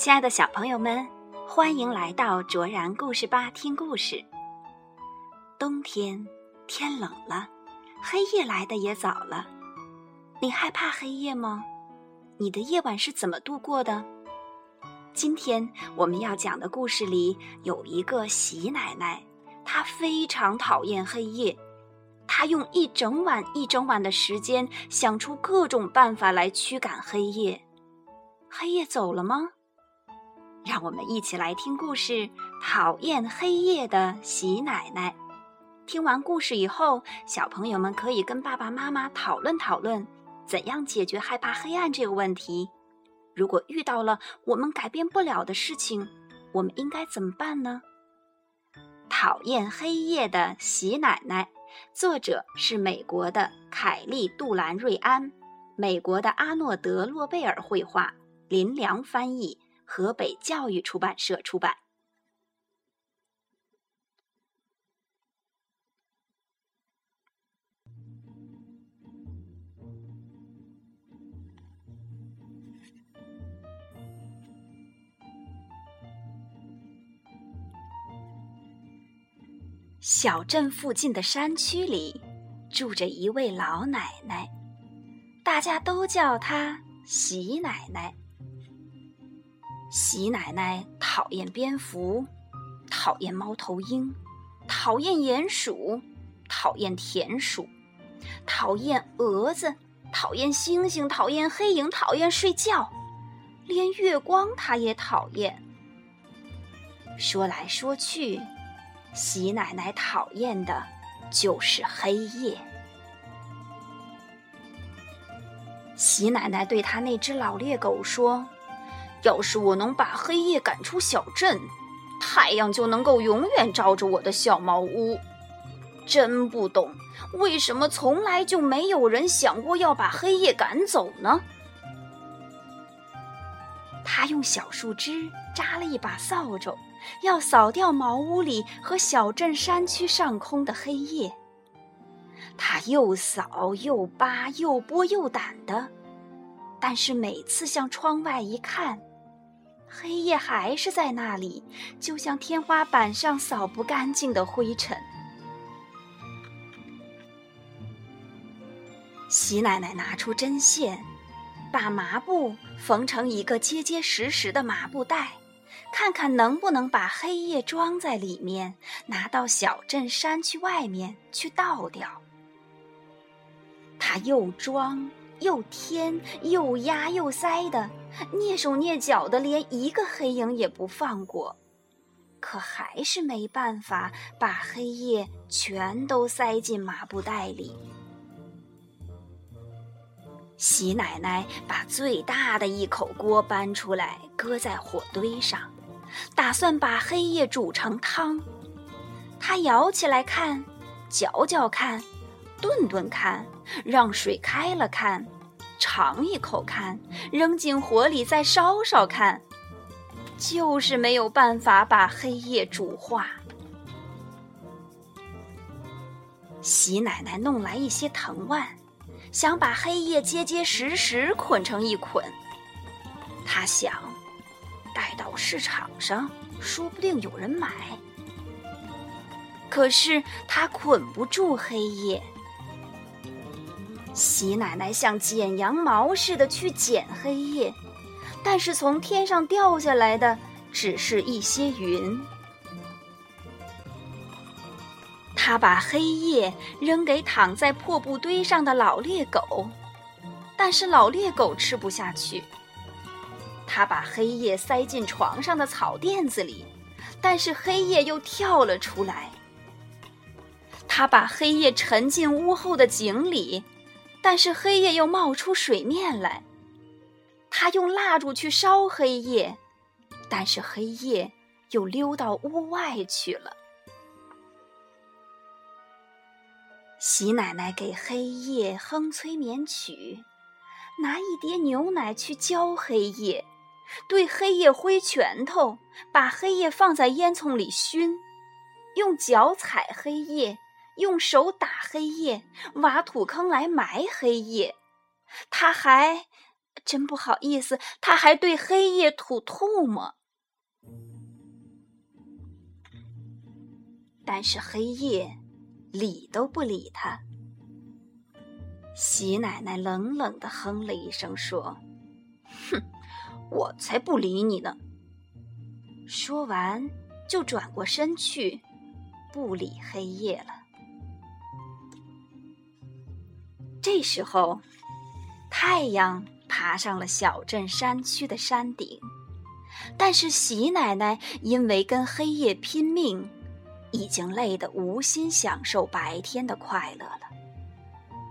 亲爱的小朋友们，欢迎来到卓然故事吧听故事。冬天天冷了，黑夜来的也早了。你害怕黑夜吗？你的夜晚是怎么度过的？今天我们要讲的故事里有一个喜奶奶，她非常讨厌黑夜，她用一整晚一整晚的时间想出各种办法来驱赶黑夜。黑夜走了吗？让我们一起来听故事《讨厌黑夜的喜奶奶》。听完故事以后，小朋友们可以跟爸爸妈妈讨论讨论，怎样解决害怕黑暗这个问题。如果遇到了我们改变不了的事情，我们应该怎么办呢？讨厌黑夜的喜奶奶，作者是美国的凯利·杜兰瑞安，美国的阿诺德·洛贝尔绘画，林良翻译。河北教育出版社出版。小镇附近的山区里，住着一位老奶奶，大家都叫她喜奶奶。喜奶奶讨厌蝙蝠，讨厌猫头鹰，讨厌鼹鼠，讨厌田鼠，讨厌蛾子，讨厌星星，讨厌黑影，讨厌睡觉，连月光她也讨厌。说来说去，喜奶奶讨厌的就是黑夜。喜奶奶对她那只老猎狗说。要是我能把黑夜赶出小镇，太阳就能够永远照着我的小茅屋。真不懂，为什么从来就没有人想过要把黑夜赶走呢？他用小树枝扎了一把扫帚，要扫掉茅屋里和小镇山区上空的黑夜。他又扫又扒又拨又掸的，但是每次向窗外一看。黑夜还是在那里，就像天花板上扫不干净的灰尘。喜奶奶拿出针线，把麻布缝成一个结结实实的麻布袋，看看能不能把黑夜装在里面，拿到小镇山区外面去倒掉。他又装。又添又压又塞的，蹑手蹑脚的，连一个黑影也不放过，可还是没办法把黑夜全都塞进麻布袋里。喜奶奶把最大的一口锅搬出来，搁在火堆上，打算把黑夜煮成汤。她舀起来看，嚼嚼看。炖炖看，让水开了看，尝一口看，扔进火里再烧烧看，就是没有办法把黑夜煮化。喜奶奶弄来一些藤蔓，想把黑夜结结实实捆成一捆。她想，带到市场上，说不定有人买。可是她捆不住黑夜。喜奶奶像剪羊毛似的去剪黑夜，但是从天上掉下来的只是一些云。他把黑夜扔给躺在破布堆上的老猎狗，但是老猎狗吃不下去。他把黑夜塞进床上的草垫子里，但是黑夜又跳了出来。他把黑夜沉进屋后的井里。但是黑夜又冒出水面来，他用蜡烛去烧黑夜，但是黑夜又溜到屋外去了。喜奶奶给黑夜哼催眠曲，拿一碟牛奶去浇黑夜，对黑夜挥拳头，把黑夜放在烟囱里熏，用脚踩黑夜。用手打黑夜，挖土坑来埋黑夜，他还真不好意思，他还对黑夜吐唾沫。但是黑夜理都不理他。喜奶奶冷冷的哼了一声，说：“哼，我才不理你呢。”说完，就转过身去，不理黑夜了。这时候，太阳爬上了小镇山区的山顶，但是喜奶奶因为跟黑夜拼命，已经累得无心享受白天的快乐了。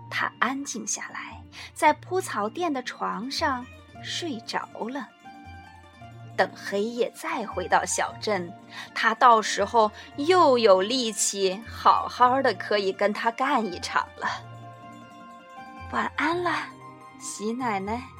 她安静下来，在铺草垫的床上睡着了。等黑夜再回到小镇，她到时候又有力气，好好的可以跟他干一场了。晚安了，喜奶奶。